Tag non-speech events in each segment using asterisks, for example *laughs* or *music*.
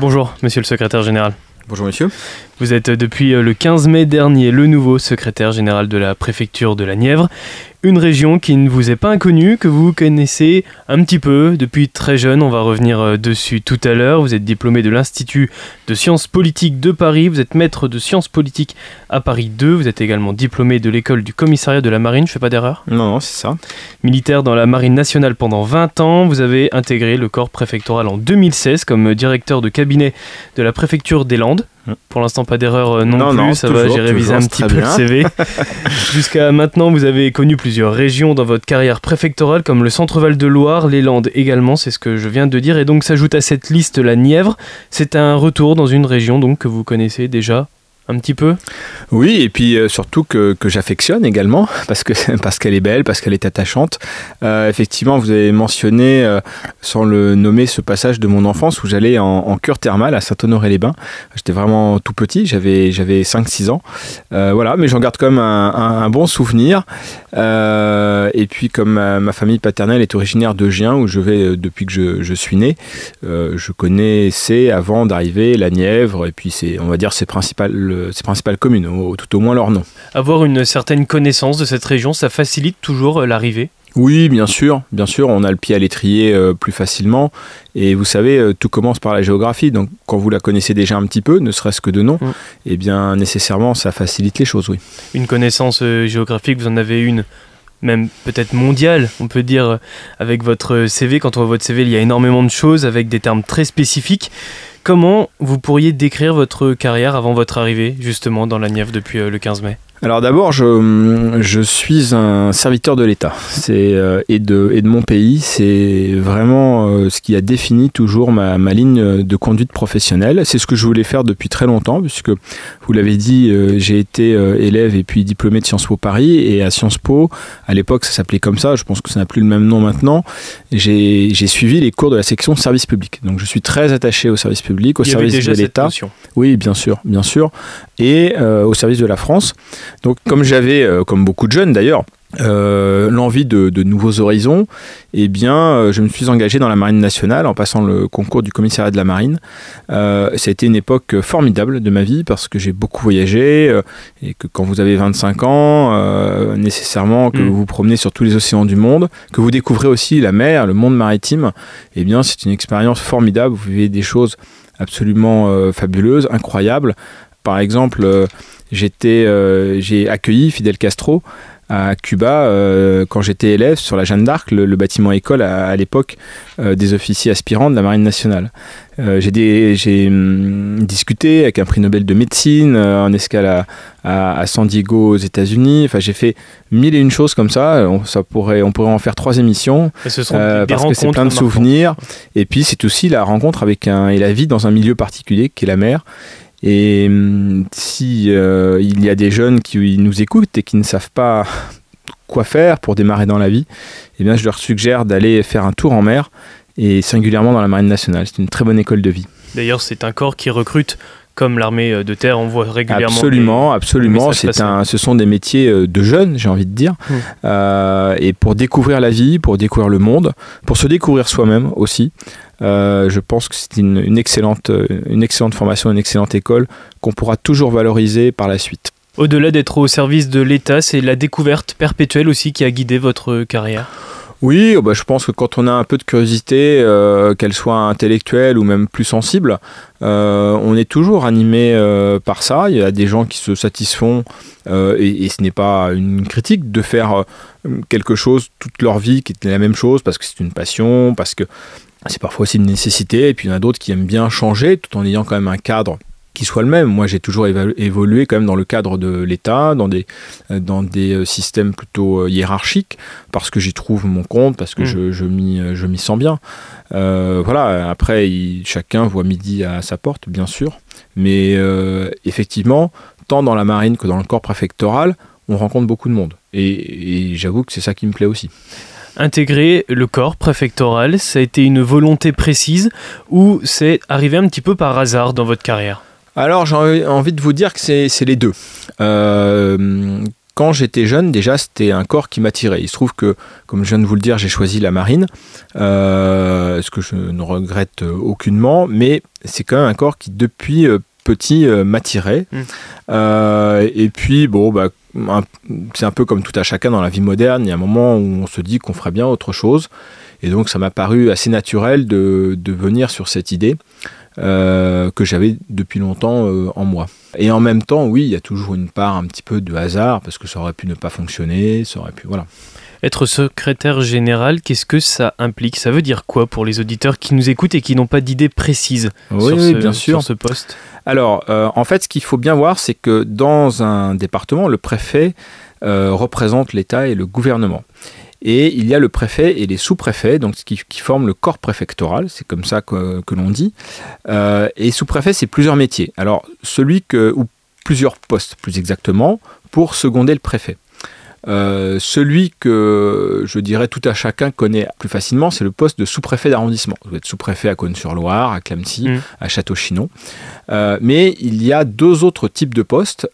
Bonjour, monsieur le secrétaire général. Bonjour monsieur. Vous êtes depuis le 15 mai dernier le nouveau secrétaire général de la préfecture de la Nièvre une région qui ne vous est pas inconnue, que vous connaissez un petit peu depuis très jeune. On va revenir euh, dessus tout à l'heure. Vous êtes diplômé de l'Institut de sciences politiques de Paris. Vous êtes maître de sciences politiques à Paris 2. Vous êtes également diplômé de l'école du commissariat de la marine. Je fais pas d'erreur? Non, non, c'est ça. Militaire dans la marine nationale pendant 20 ans. Vous avez intégré le corps préfectoral en 2016 comme directeur de cabinet de la préfecture des Landes. Pour l'instant, pas d'erreur euh, non, plus. ça va, j'ai révisé un petit peu le CV. *laughs* Jusqu'à maintenant, vous avez connu plus plusieurs régions dans votre carrière préfectorale, comme le Centre-Val de Loire, les Landes également, c'est ce que je viens de dire. Et donc s'ajoute à cette liste la Nièvre. C'est un retour dans une région donc que vous connaissez déjà un petit peu Oui, et puis euh, surtout que, que j'affectionne également, *laughs* parce que parce qu'elle est belle, parce qu'elle est attachante. Euh, effectivement, vous avez mentionné, euh, sans le nommer, ce passage de mon enfance où j'allais en, cure thermale à Saint-Honoré-les-Bains. J'étais vraiment tout petit, j'avais, j'avais 5-6 ans. voilà, mais j'en garde quand même un, bon souvenir. et puis, comme ma, famille paternelle est originaire de Gien, où je vais depuis que je, je suis né, je connaissais avant d'arriver la Nièvre, et puis c'est, on va dire, ses principales ces principales communes, ou tout au moins leur nom. Avoir une certaine connaissance de cette région, ça facilite toujours euh, l'arrivée? Oui, bien sûr, bien sûr, on a le pied à l'étrier euh, plus facilement. Et vous savez, euh, tout commence par la géographie. Donc, quand vous la connaissez déjà un petit peu, ne serait-ce que de nom, mm. eh bien, nécessairement, ça facilite les choses, oui. Une connaissance géographique, vous en avez une même peut-être mondiale, on peut dire, avec votre CV. Quand on voit votre CV, il y a énormément de choses avec des termes très spécifiques. Comment vous pourriez décrire votre carrière avant votre arrivée justement dans la Nièvre depuis euh, le 15 mai? Alors d'abord, je, je, suis un serviteur de l'État euh, et, de, et de mon pays. C'est vraiment euh, ce qui a défini toujours ma, ma, ligne de conduite professionnelle. C'est ce que je voulais faire depuis très longtemps, puisque vous l'avez dit, euh, j'ai été élève et puis diplômé de Sciences Po Paris. Et à Sciences Po, à l'époque, ça s'appelait comme ça. Je pense que ça n'a plus le même nom maintenant. J'ai, j'ai suivi les cours de la section service public. Donc je suis très attaché au service public, au service de l'État. Oui, bien sûr, bien sûr. Et au service de la France. Donc comme j'avais, euh, comme beaucoup de jeunes d'ailleurs, euh, l'envie de, nouveaux horizons, eh bien, euh, je me suis engagé dans la Marine nationale en passant le concours du commissariat de la Marine. ça a été une époque formidable de ma vie parce que j'ai beaucoup voyagé et que quand vous avez 25 ans, nécessairement que mm. vous vous promenez sur tous les océans du monde, que vous découvrez aussi la mer, le monde maritime, eh bien, c'est une expérience formidable. Vous vivez des choses absolument fabuleuses, incroyables. Par exemple, j'étais, euh, j'ai accueilli Fidel Castro à Cuba euh, quand j'étais élève sur la Jeanne d'Arc, le, bâtiment école à, l'époque euh, des officiers aspirants de la Marine nationale. j'ai, j'ai hum, discuté avec un prix Nobel de médecine en escale à, à, San Diego aux États-Unis. Enfin, j'ai fait mille et une choses comme ça. On, ça pourrait, on pourrait en faire trois émissions parce que c'est plein de souvenirs. Et puis c'est aussi la rencontre avec un et la vie dans un milieu particulier qui est la mer. Et hum, si euh, il y a des jeunes qui nous écoutent et qui ne savent pas *laughs* quoi faire pour démarrer dans la vie, eh bien je leur suggère d'aller faire un tour en mer et singulièrement dans la marine nationale. C'est une très bonne école de vie. D'ailleurs, c'est un corps qui recrute comme l'armée euh, de terre, on voit régulièrement. Absolument, absolument. C'est un, ce sont des métiers euh, de jeunes, j'ai envie de dire. Mmh. et pour découvrir la vie, pour découvrir le monde, pour se découvrir soi-même aussi. Euh, je pense que c'est une, excellente, euh, une excellente formation, une excellente école qu'on pourra toujours valoriser par la suite. Au-delà d'être au service de l'État, c'est la découverte perpétuelle aussi qui a guidé votre carrière oui, oh bah, je pense que quand on a un peu de curiosité, euh, qu'elle soit intellectuelle ou même plus sensible, on est toujours animé par ça. Il y a des gens qui se satisfont, et, ce n'est pas une critique, de faire quelque chose toute leur vie qui est la même chose parce que c'est une passion, parce que c'est parfois aussi une nécessité, et puis il y en a d'autres qui aiment bien changer tout en ayant quand même un cadre qui soit le même. Moi, j'ai toujours évolué quand même dans le cadre de l'État, dans des, euh, dans des euh, systèmes plutôt euh, hiérarchiques, parce que j'y trouve mon compte, parce que mmh. je, je m'y sens bien. voilà, après, chacun voit midi à sa porte, bien sûr. Mais effectivement, tant dans la marine que dans le corps préfectoral, on rencontre beaucoup de monde. et j'avoue que c'est ça qui me plaît aussi intégrer le corps préfectoral Ça a été une volonté précise ou c'est arrivé un petit peu par hasard dans votre carrière? Alors j'ai envie de vous dire que c'est les deux. Euh, quand j'étais jeune, déjà, c'était un corps qui m'attirait. Il se trouve que, comme je viens de vous le dire, j'ai choisi la marine, ce que je ne regrette aucunement, mais c'est quand même un corps qui, depuis petit, m'attirait. Mmh. et puis, bon, bah, c'est un peu comme tout à chacun dans la vie moderne. Il y a un moment où on se dit qu'on ferait bien autre chose. Et donc, ça m'a paru assez naturel de, de, venir sur cette idée euh, que j'avais depuis longtemps euh, en moi. Et en même temps, oui, il y a toujours une part un petit peu de hasard parce que ça aurait pu ne pas fonctionner, ça aurait pu. Voilà. Être secrétaire général, qu'est-ce que ça implique? Ça veut dire quoi pour les auditeurs qui nous écoutent et qui n'ont pas d'idée précise sur, ce, bien sûr. sur ce poste? Alors, euh, en fait, ce qu'il faut bien voir, c'est que dans un département, le préfet représente l'État et le gouvernement. Et il y a le préfet et les sous-préfets, donc qui, qui, forment le corps préfectoral, c'est comme ça que, l'on dit. Euh, et sous-préfet, c'est plusieurs métiers. Alors, celui que, ou plusieurs postes plus exactement, pour seconder le préfet. Euh, celui que je dirais tout à chacun connaît plus facilement, c'est le poste de sous-préfet d'arrondissement. Vous êtes sous-préfet à Cône-sur-Loire, à Clamcy, mmh. à Château-Chinon. Euh, mais il y a deux autres types de postes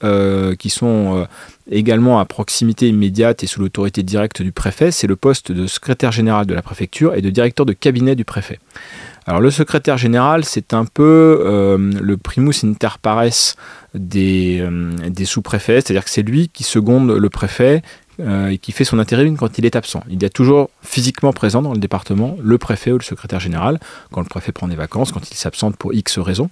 qui sont également à proximité immédiate et sous l'autorité directe du préfet, c'est le poste de secrétaire général de la préfecture et de directeur de cabinet du préfet. Alors le secrétaire général, c'est un peu euh, le primus inter pares des, euh, des sous-préfets, c'est-à-dire que c'est lui qui seconde le préfet euh, et qui fait son intérim quand il est absent. Il y a toujours physiquement présent dans le département le préfet ou le secrétaire général, quand le préfet prend des vacances, quand il s'absente pour X raisons.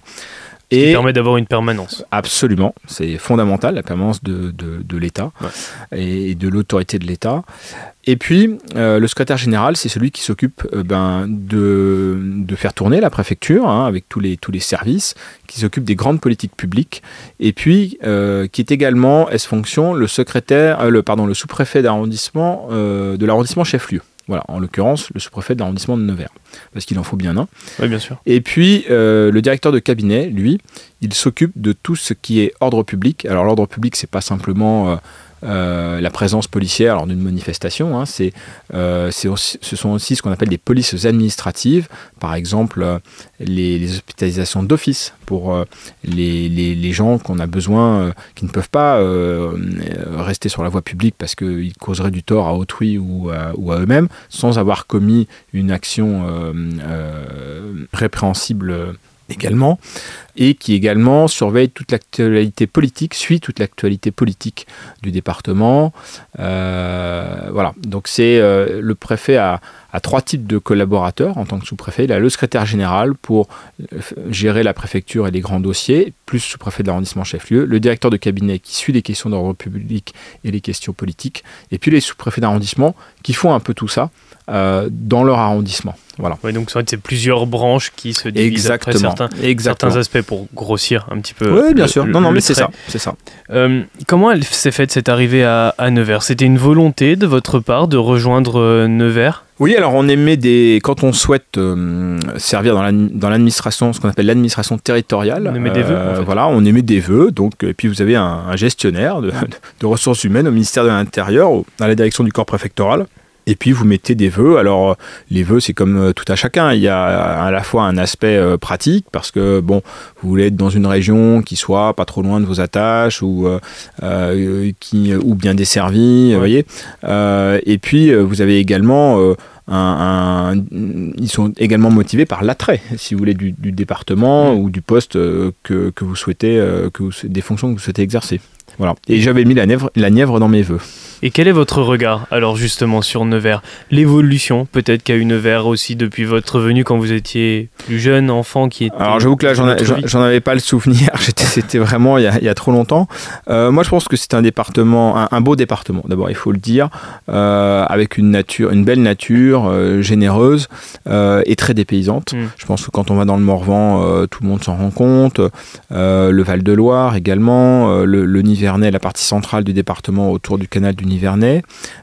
Et qui permet d'avoir une permanence. Absolument, c'est fondamental, la permanence de, de, l'État et de l'autorité de l'État. Et puis, euh, le secrétaire général, c'est celui qui s'occupe euh, ben, de, de, faire tourner la préfecture hein, avec tous les, tous les services, qui s'occupe des grandes politiques publiques, et puis euh, qui est également, est-ce fonction, le secrétaire, le, pardon, le sous-préfet d'arrondissement de l'arrondissement chef-lieu. Voilà, en l'occurrence, le sous-préfet de l'arrondissement de Nevers, parce qu'il en faut bien un. Oui, bien sûr. Et puis, euh, le directeur de cabinet, lui, il s'occupe de tout ce qui est ordre public. Alors, l'ordre public, c'est pas simplement euh, la présence policière lors d'une manifestation. Hein, euh, ce sont aussi ce qu'on appelle des polices administratives, par exemple euh, les, hospitalisations d'office pour les, gens qu'on a besoin, qui ne peuvent pas rester sur la voie publique parce qu'ils causeraient du tort à autrui ou à eux-mêmes, sans avoir commis une action répréhensible également, et qui également surveille toute l'actualité politique, suit toute l'actualité politique du département. Euh, voilà, donc c'est euh, le préfet a, trois types de collaborateurs en tant que sous-préfet. Il a le secrétaire général pour euh, gérer la préfecture et les grands dossiers, plus sous-préfet de l'arrondissement chef-lieu, le directeur de cabinet qui suit les questions d'ordre public et les questions politiques, et puis les sous-préfets d'arrondissement qui font un peu tout ça dans leur arrondissement. Voilà. donc c'est plusieurs branches qui se divisent Exactement. après certains, certains aspects pour grossir un petit peu. Oui, bien sûr. non, non, mais c'est ça, c'est ça. Euh, comment elle s'est faite cette arrivée à, Nevers? C'était une volonté de votre part de rejoindre euh, Nevers? Oui, alors on émet des. Quand on souhaite euh, servir dans l'administration, ce qu'on appelle l'administration territoriale, on émet des vœux. Voilà, on émet des vœux. Donc, et puis vous avez un, gestionnaire de, *laughs* de, ressources humaines au ministère de l'Intérieur, dans la direction du corps préfectoral, et puis vous mettez des vœux. Alors euh, les vœux, c'est comme euh, tout à chacun. Il y a à la fois un aspect euh, pratique parce que bon, vous voulez être dans une région qui soit pas trop loin de vos attaches ou qui ou bien desservie, vous voyez. et puis vous avez également un, ils sont également motivés par l'attrait, si vous voulez, du, département ou du poste que, que vous souhaitez, que vous, des fonctions que vous souhaitez exercer. Voilà. Et j'avais mis la Nièvre, la Nièvre dans mes vœux. Et quel est votre regard alors justement sur Nevers? L'évolution peut-être qu'a eu Nevers aussi depuis votre venue quand vous étiez plus jeune, enfant qui était... Alors j'avoue que là j'en avais pas le souvenir, *laughs* c'était vraiment il y, a, trop longtemps. Euh, moi je pense que c'est un département, un, beau département d'abord il faut le dire, euh, avec une nature, une belle nature, euh, généreuse et très dépaysante. Hmm. Je pense que quand on va dans le Morvan, tout le monde s'en rend compte. le Val-de-Loire également, le, le Nivernais, la partie centrale du département autour du canal du Nivernais.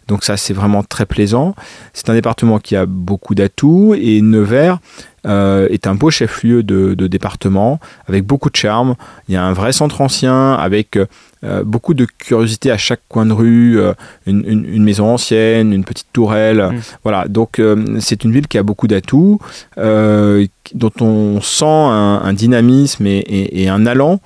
Donc ça, c'est vraiment très plaisant. C'est un département qui a beaucoup d'atouts et Nevers euh, est un beau chef-lieu de, département avec beaucoup de charme. Il y a un vrai centre ancien avec euh, beaucoup de curiosité à chaque coin de rue, euh, une, maison ancienne, une petite tourelle. Mm. Voilà, donc c'est une ville qui a beaucoup d'atouts, dont on sent un, dynamisme et, un allant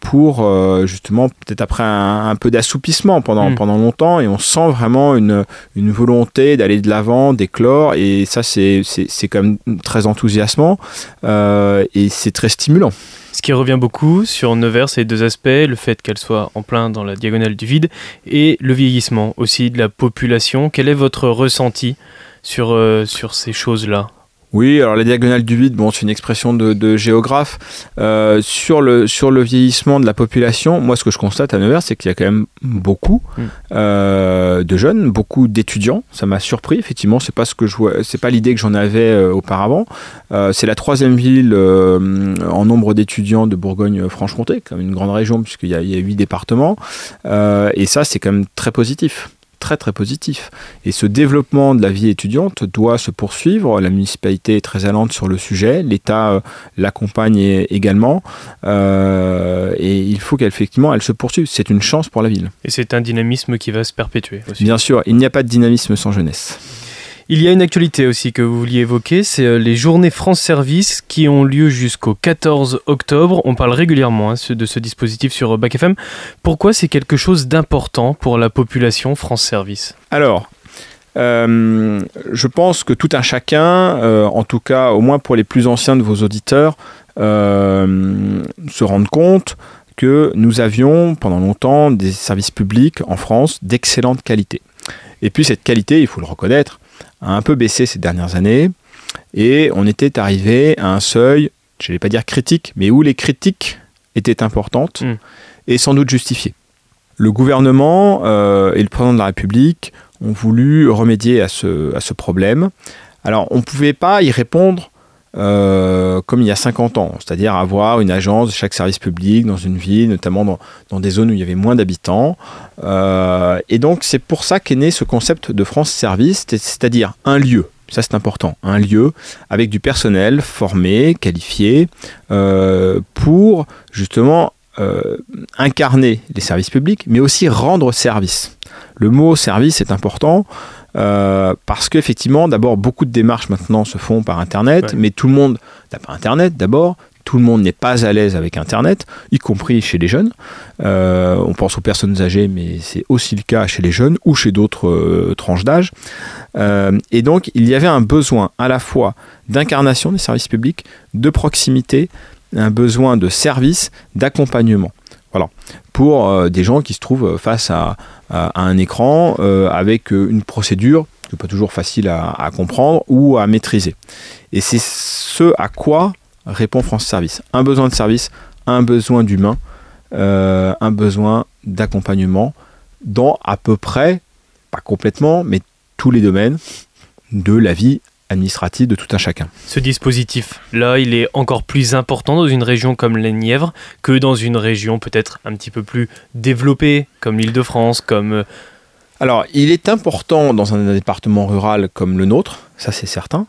pour justement peut-être après un, peu d'assoupissement pendant, mm. pendant longtemps et on sent vraiment une, une volonté d'aller de l'avant, d'éclore et ça c'est quand même très enthousiasmant et c'est très stimulant. Ce qui revient beaucoup sur Nevers, c'est deux aspects, le fait qu'elle soit en plein dans la diagonale du vide et le vieillissement aussi de la population. Quel est votre ressenti sur, euh, sur ces choses-là? Oui, alors la diagonale du vide, bon, c'est une expression de, géographe. Euh, sur, le, sur le vieillissement de la population, moi, ce que je constate à Nevers, c'est qu'il y a quand même beaucoup mm. euh, de jeunes, beaucoup d'étudiants. Ça m'a surpris, effectivement. C'est pas ce que je c'est pas l'idée que j'en avais euh, auparavant. c'est la troisième ville en nombre d'étudiants de Bourgogne-Franche-Comté, comme une grande région, puisqu'il y a huit départements. et ça, c'est quand même très positif très très positif. Et ce développement de la vie étudiante doit se poursuivre. La municipalité est très allante sur le sujet, l'État euh, l'accompagne également, euh, et il faut qu'effectivement elle se poursuive. C'est une chance pour la ville. Et c'est un dynamisme qui va se perpétuer aussi. Bien sûr, il n'y a pas de dynamisme sans jeunesse. Il y a une actualité aussi que vous vouliez évoquer, c'est euh, les journées France Service qui ont lieu jusqu'au 14 octobre. On parle régulièrement hein, de ce dispositif sur euh, Bac FM. Pourquoi c'est quelque chose d'important pour la population France Service? Alors, euh, je pense que tout un chacun, en tout cas au moins pour les plus anciens de vos auditeurs, se rendent compte que nous avions pendant longtemps des services publics en France d'excellente qualité. Et puis cette qualité, il faut le reconnaître, a un peu baissé ces dernières années et on était arrivé à un seuil, je ne vais pas dire critique, mais où les critiques étaient importantes hmm. et sans doute justifiées. Le gouvernement euh, et le président de la République ont voulu remédier à ce, à ce problème. Alors on ne pouvait pas y répondre euh, comme il y a 50 ans, c'est-à-dire avoir une agence de chaque service public dans une ville, notamment dans, des zones où il y avait moins d'habitants. Euh, et donc c'est pour ça qu'est né ce concept de France Service, c'est-à-dire un lieu. Ça c'est important, un lieu avec du personnel formé, qualifié, euh, pour justement incarner les services publics, mais aussi rendre service. Le mot service est important euh, parce qu'effectivement, d'abord, beaucoup de démarches maintenant se font par Internet, mais tout le monde n'a pas Internet d'abord. Tout le monde n'est pas à l'aise avec Internet, y compris chez les jeunes. Euh, on pense aux personnes âgées, mais c'est aussi le cas chez les jeunes ou chez d'autres euh, tranches d'âge. et donc, il y avait un besoin à la fois d'incarnation des services publics, de proximité, un besoin de service, d'accompagnement. Voilà. Pour des gens qui se trouvent face à, un écran euh, avec euh, une procédure qui n'est pas toujours facile à, comprendre ou à maîtriser. Et c'est ce à quoi répond France Service. Un besoin de service, un besoin d'humain, euh, un besoin d'accompagnement dans à peu près, pas complètement, mais tous les domaines de la vie administrative de tout un chacun. Ce dispositif-là, il est encore plus important dans une région comme les Nièvres que dans une région peut-être un petit peu plus développée comme l'Île-de-France, comme... Euh, Alors, il est important dans un département rural comme le nôtre, ça c'est certain.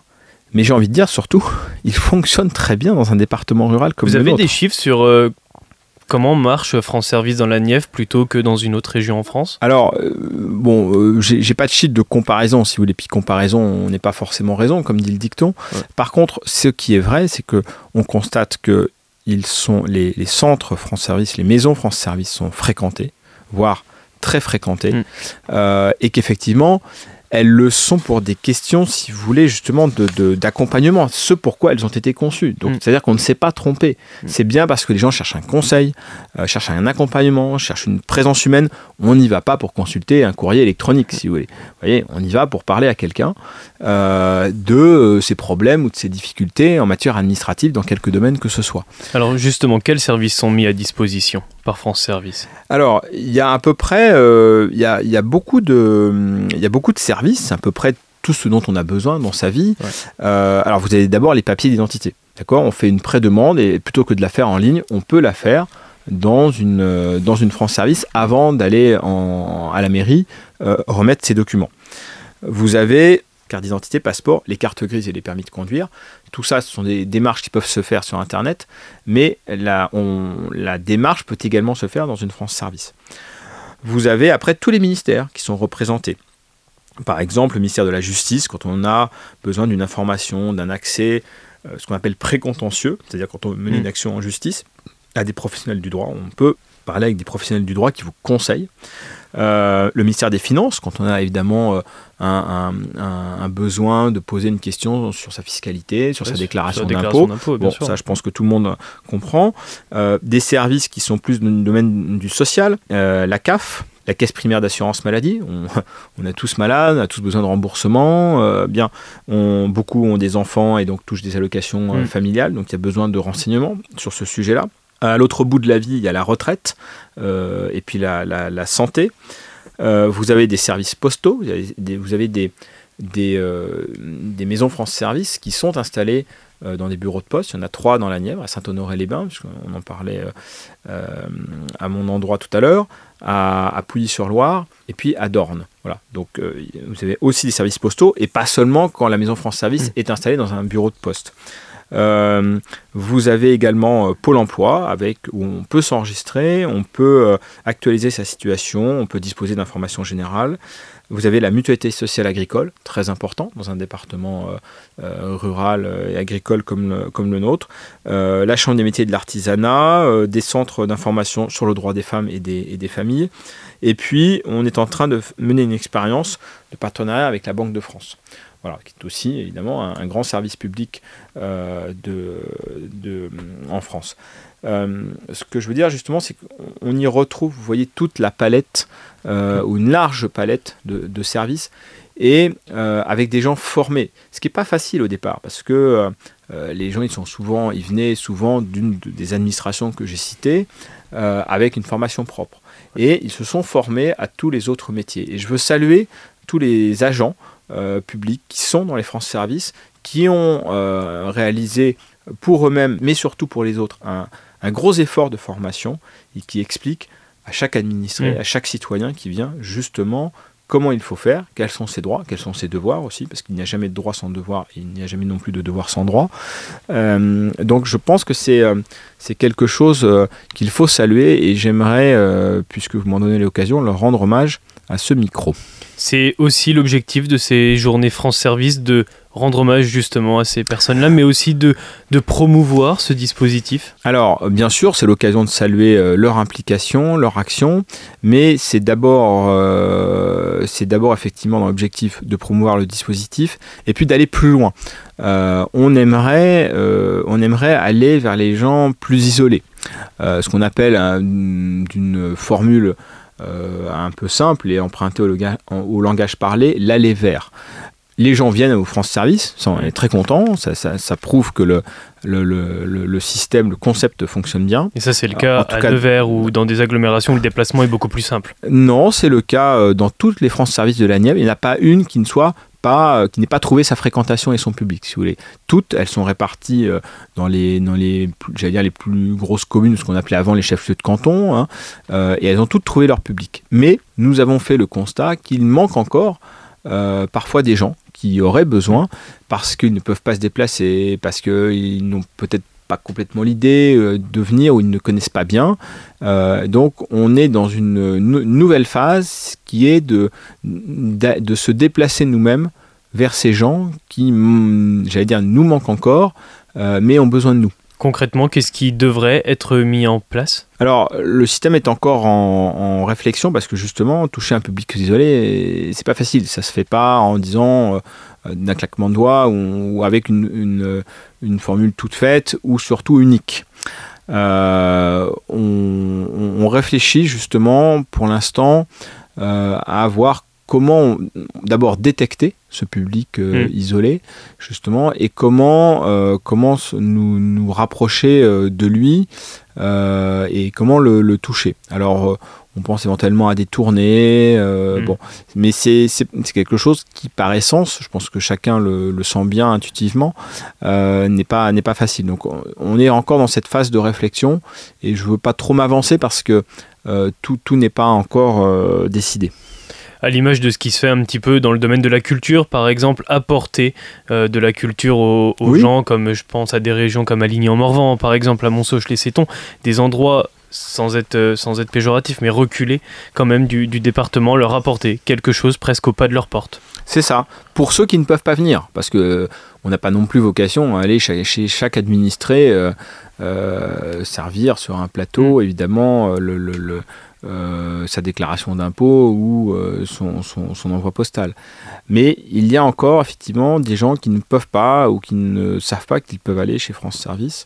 Mais j'ai envie de dire surtout, *laughs* il fonctionne très bien dans un département rural comme le nôtre. Vous avez des chiffres sur euh, Comment marche France Service dans la Nièvre plutôt que dans une autre région en France? Alors, euh, bon, euh, j'ai pas de chiffre de comparaison, si vous voulez, puis comparaison, on n'est pas forcément raison, comme dit le dicton. Par contre, ce qui est vrai, c'est que on constate que ils sont, les, centres France Service, les maisons France Service sont fréquentées, voire très fréquentées, mm. euh, et qu'effectivement, elles le sont pour des questions, si vous voulez, justement d'accompagnement, de, ce pourquoi elles ont été conçues. Donc, mm. c'est-à-dire qu'on ne s'est pas trompé. Mm. C'est bien parce que les gens cherchent un conseil, euh, cherchent un accompagnement, cherchent une présence humaine. On n'y va pas pour consulter un courrier électronique, si vous voulez. Vous voyez, on y va pour parler à quelqu'un euh, de euh, ses problèmes ou de ses difficultés en matière administrative dans quelque domaine que ce soit. Alors, justement, quels services sont mis à disposition? Par France Service Alors, il y a à peu près, il y, a, y, a, beaucoup de, il y a beaucoup de services à peu près tout ce dont on a besoin dans sa vie. Euh, alors vous avez d'abord les papiers d'identité. D'accord? On fait une pré-demande et plutôt que de la faire en ligne, on peut la faire dans une, euh, dans une France Service avant d'aller à la mairie euh, remettre ses documents. Vous avez carte d'identité, passeport, les cartes grises et les permis de conduire. Tout ça, ce sont des démarches qui peuvent se faire sur Internet, mais la, la démarche peut également se faire dans une France Service. Vous avez après tous les ministères qui sont représentés. Par exemple, le ministère de la Justice, quand on a besoin d'une information, d'un accès ce qu'on appelle précontentieux, c'est-à-dire quand on mener une mm. action en justice, à des professionnels du droit. On peut parler avec des professionnels du droit qui vous conseillent. le ministère des Finances, quand on a évidemment un, besoin de poser une question sur sa fiscalité, sur sa déclaration, d'impôt. Bon, ça, je pense que tout le monde comprend. Euh, des services qui sont plus dans le domaine du social, euh, la CAF, la caisse primaire d'assurance maladie. On, *laughs* a tous malades, on a tous besoin de remboursement. Euh, bien, on, beaucoup ont des enfants et donc touchent des allocations mm. familiales, donc il y a besoin de renseignements sur ce sujet-là. À l'autre bout de la vie, il y a la retraite et puis la, la santé. Euh, vous avez des services postaux, vous avez des, euh, des, maisons France Service qui sont installées euh, dans des bureaux de poste. Il y en a trois dans la Nièvre, à Saint-Honoré-les-Bains, puisqu'on en parlait à mon endroit tout à l'heure, à, Pouilly-sur-Loire, et puis à Dorne. Voilà. Donc vous avez aussi des services postaux, et pas seulement quand la maison France Service mmh. est installée dans un bureau de poste. Euh, vous avez également euh, Pôle emploi avec, où on peut s'enregistrer, on peut euh, actualiser sa situation, on peut disposer d'informations générales. Vous avez la mutualité sociale agricole, très important dans un département rural et agricole comme le, nôtre. la Chambre des métiers de l'artisanat, des centres d'information sur le droit des femmes et des, familles. Et puis, on est en train de mener une expérience de partenariat avec la Banque de France voilà, qui est aussi évidemment un, grand service public euh, de, en France. Euh, ce que je veux dire justement, c'est qu'on y retrouve, vous voyez, toute la palette, euh, ou une large palette de, services, et avec des gens formés. Ce qui n'est pas facile au départ, parce que les gens, ils sont souvent, ils venaient souvent d'une des administrations que j'ai citées, avec une formation propre. Et ils se sont formés à tous les autres métiers. Et je veux saluer tous les agents euh, publics qui sont dans les France Services, qui ont euh, réalisé pour eux-mêmes, mais surtout pour les autres, un, gros effort de formation et qui explique à chaque administré, mm. à chaque citoyen qui vient justement comment il faut faire, quels sont ses droits, quels sont ses devoirs aussi, parce qu'il n'y a jamais de droit sans devoir et il n'y a jamais non plus de devoir sans droit. Euh, donc je pense que c'est c'est quelque chose qu'il faut saluer et j'aimerais, puisque vous m'en donnez l'occasion, leur rendre hommage à ce micro. C'est aussi l'objectif de ces journées France Service de rendre hommage justement à ces personnes-là, mais aussi de, promouvoir ce dispositif Alors, bien sûr, c'est l'occasion de saluer euh, leur implication, leur action, mais c'est d'abord, euh, c'est d'abord effectivement dans l'objectif de promouvoir le dispositif et puis d'aller plus loin. Euh, on, aimerait, aller vers les gens plus isolés, ce qu'on appelle d'une formule un peu simple et emprunté au, langage parlé, l'aller vers. Les gens viennent au France Service, on est très contents, ça, prouve que le, le, système, le concept fonctionne bien. Et ça, c'est le cas à Nevers ou dans des agglomérations où le déplacement est beaucoup plus simple Non, c'est le cas euh, dans toutes les France Services de la Nièvre. Il n'y en a pas une qui ne soit euh, qui n'ait pas trouvé sa fréquentation et son public, si vous voulez. Toutes, elles sont réparties euh, dans les, dans les, dire les plus grosses communes, ce qu'on appelait avant les chefs-lieux de canton, hein, euh, et elles ont toutes trouvé leur public. Mais nous avons fait le constat qu'il manque encore parfois des gens qui auraient besoin parce qu'ils ne peuvent pas se déplacer, parce qu'ils n'ont peut-être pas complètement l'idée de venir ou ils ne connaissent pas bien. donc on est dans une nouvelle phase qui est de, de se déplacer nous-mêmes vers ces gens qui, mm, j'allais dire, nous manquent encore, euh, mais ont besoin de nous. Concrètement, qu'est-ce qui devrait être mis en place? Alors, le système est encore en, réflexion parce que justement, toucher un public isolé, c'est pas facile. Ça se fait pas en disant euh, d'un claquement de doigts ou, avec une, une, formule toute faite ou surtout unique. Euh, on, on, réfléchit justement pour l'instant euh, à voir comment d'abord détecter ce public euh, hmm. isolé justement et comment euh, comment nous, nous rapprocher de lui et comment le, toucher alors on pense éventuellement à des tournées hmm. bon. Mais c'est quelque chose qui par essence je pense que chacun le, sent bien intuitivement n'est pas pas facile. Donc on est encore dans cette phase de réflexion et je veux pas trop m'avancer parce que euh, tout, tout n'est pas encore euh, décidé. À l'image de ce qui se fait un petit peu dans le domaine de la culture, par exemple, apporter euh, de la culture aux, gens, comme je pense à des régions comme Aligny-en-Morvan, par exemple, à Monsoche-les-Sétons, des endroits sans être, sans être péjoratif, mais reculer quand même du, du département, leur apporter quelque chose presque au pas de leur porte. C'est ça. Pour ceux qui ne peuvent pas venir, parce que on n'a pas non plus vocation à aller chez, chaque administré euh, euh, servir sur un plateau, mm. évidemment, le, sa déclaration d'impôt ou son, son, envoi postal. Mais il y a encore effectivement des gens qui ne peuvent pas ou qui ne savent pas qu'ils peuvent aller chez France Service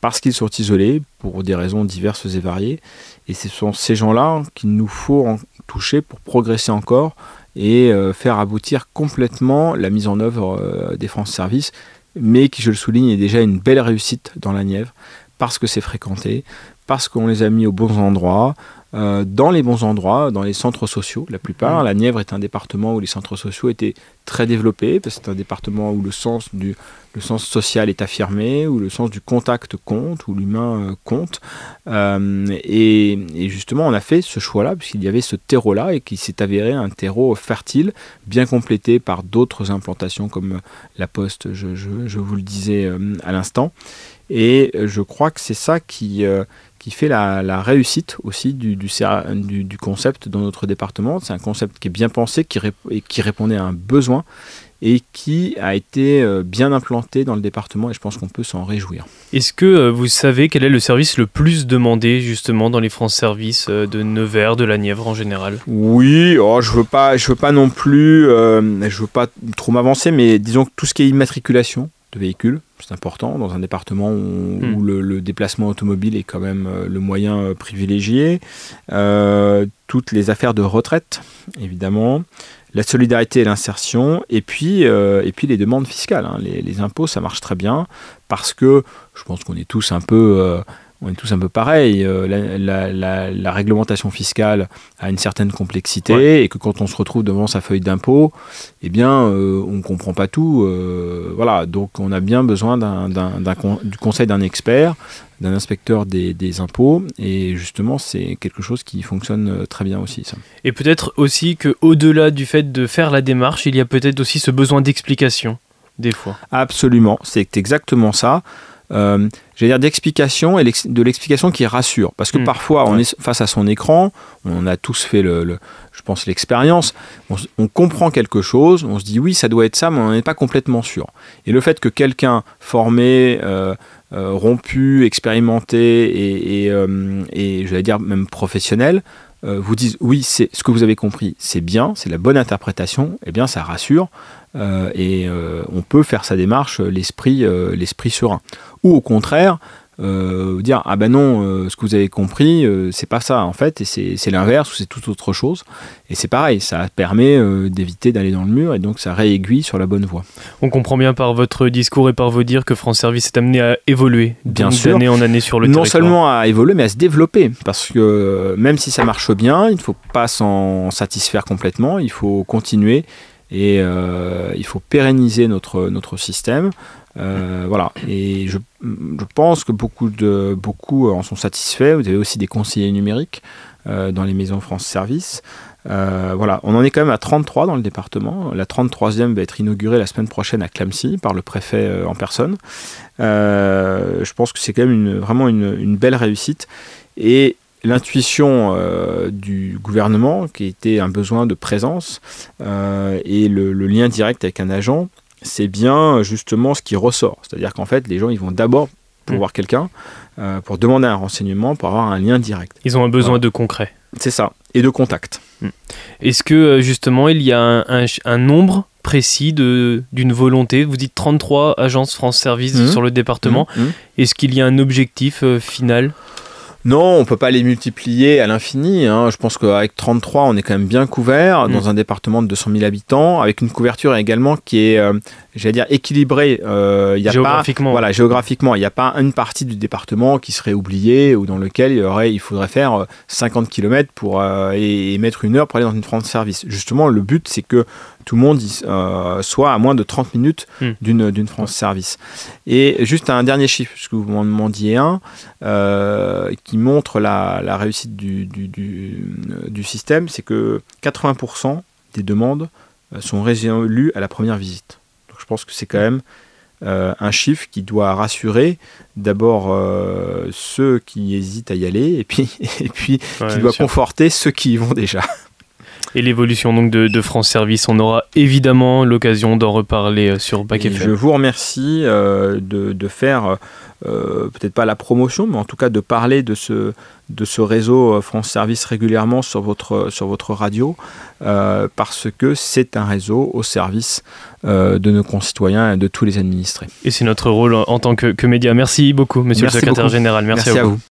parce qu'ils sont isolés pour des raisons diverses et variées. Et ce sont ces gens-là qu'il nous faut en toucher pour progresser encore et euh, faire aboutir complètement la mise en œuvre euh, des France Services, mais qui, je le souligne, est déjà une belle réussite dans la Nièvre, parce que c'est fréquenté, parce qu'on les a mis aux bons endroits, euh, dans les bons endroits, dans les centres sociaux, la plupart. Mmh. La Nièvre est un département où les centres sociaux étaient très développés, parce que c'est un département où le sens, du, le sens social est affirmé, où le sens du contact compte, où l'humain euh, compte. Euh, et, justement, on a fait ce choix-là, puisqu'il y avait ce terreau-là, et qui s'est avéré un terreau fertile, bien complété par d'autres implantations comme la Poste, je, je vous le disais à l'instant. Et je crois que c'est ça qui qui fait la, réussite aussi du, du, concept dans notre département. C'est un concept qui est bien pensé, qui, qui répondait à un besoin et qui a été euh, bien implanté dans le département et je pense qu'on peut s'en réjouir. Est-ce que euh, vous savez quel est le service le plus demandé justement dans les France Services euh, de Nevers, de la Nièvre en général? Oui, oh, je veux pas, je veux pas non plus, je veux pas trop m'avancer, mais disons que tout ce qui est immatriculation de véhicules, c'est important dans un département où, hmm. le, déplacement automobile est quand même euh, le moyen euh, privilégié. Euh, toutes les affaires de retraite, évidemment. La solidarité et l'insertion, et puis, et puis les demandes fiscales. Hein. Les, impôts, ça marche très bien parce que je pense qu'on est tous un peu on est tous un peu pareil. Euh, la, réglementation fiscale a une certaine complexité et que quand on se retrouve devant sa feuille d'impôt, eh bien, euh, on ne comprend pas tout. Euh, voilà, donc on a bien besoin du conseil d'un expert, d'un inspecteur des, impôts et justement, c'est quelque chose qui fonctionne très bien aussi. Ça. Et peut-être aussi qu'au-delà du fait de faire la démarche, il y a peut-être aussi ce besoin d'explication des fois. Absolument, c'est exactement ça euh, j'allais dire d'explication et de l'explication qui rassure. Parce que hmm. parfois, on est face à son écran, on a tous fait, le, je pense, l'expérience, on, comprend quelque chose, on se dit oui, ça doit être ça, mais on n'en est pas complètement sûr. Et le fait que quelqu'un formé, euh, euh, rompu, expérimenté et, et, et j'allais dire même professionnel, vous dise oui, c'est ce que vous avez compris, c'est bien, c'est la bonne interprétation, eh bien ça rassure et on peut faire sa démarche l'esprit l'esprit serein. Ou au contraire euh, dire ah ben non euh, ce que vous avez compris euh, c'est pas ça en fait et c'est l'inverse ou c'est tout autre chose. Et c'est pareil ça permet d'éviter d'aller dans le mur et donc ça réaiguille sur la bonne voie. On comprend bien par votre discours et par vos dires que France Service est amené à évoluer bien sûr. d'année en année sur le non seulement à évoluer mais à se développer. Parce que même si ça marche bien il ne faut pas s'en satisfaire complètement. Il faut continuer et il faut pérenniser notre, notre système euh, voilà. Et je, pense que beaucoup, de, beaucoup en sont satisfaits. Vous avez aussi des conseillers numériques euh, dans les maisons France Service. Euh, voilà, on en est quand même à 33 dans le département. La 33e va être inaugurée la semaine prochaine à Clamcy par le préfet en personne. je pense que c'est quand même une, vraiment une, belle réussite. Et l'intuition du gouvernement, qui était un besoin de présence, et le, lien direct avec un agent, c'est bien justement ce qui ressort. C'est-à-dire qu'en fait, les gens, ils vont d'abord pour mm. voir quelqu'un, euh, pour demander un renseignement, pour avoir un lien direct. Ils ont un besoin de concret. C'est ça, et de contact. Mm. Est-ce que euh, justement, il y a un, nombre précis d'une volonté? Vous dites 33 agences France Service mm. sur le département. Est-ce qu'il y a un objectif euh, final? Non, on peut pas les multiplier à l'infini. Hein. Je pense qu'avec 33, on est quand même bien couvert dans un département de 200 000 habitants, avec une couverture également qui est j'allais dire équilibré. Euh, y a géographiquement. Pas, voilà, géographiquement, il n'y a pas une partie du département qui serait oubliée ou dans lequel il, y aurait, il faudrait faire 50 euh, km pour, euh, et, mettre une heure pour aller dans une France service. Justement, le but, c'est que tout le monde euh, soit à moins de 30 minutes hmm. d'une, France service. Et juste un dernier chiffre, parce que vous m'en demandiez un, qui montre la, la réussite du, du, du, du système, c'est que 80% des demandes sont résolues à la première visite. Je pense que c'est quand même un chiffre qui doit rassurer d'abord ceux qui hésitent à y aller et puis, *laughs* et puis qui doit conforter ceux qui y vont déjà et l'évolution donc de, France Service. On aura évidemment l'occasion d'en reparler euh, sur Bac Je vous remercie euh, de, faire euh, peut-être pas la promotion, mais en tout cas de parler de ce, de ce réseau France Service régulièrement sur votre, sur votre radio, parce que c'est un réseau au service de nos concitoyens et de tous les administrés. Et c'est notre rôle en tant que, média. Merci beaucoup, monsieur le secrétaire général. Merci, à, vous.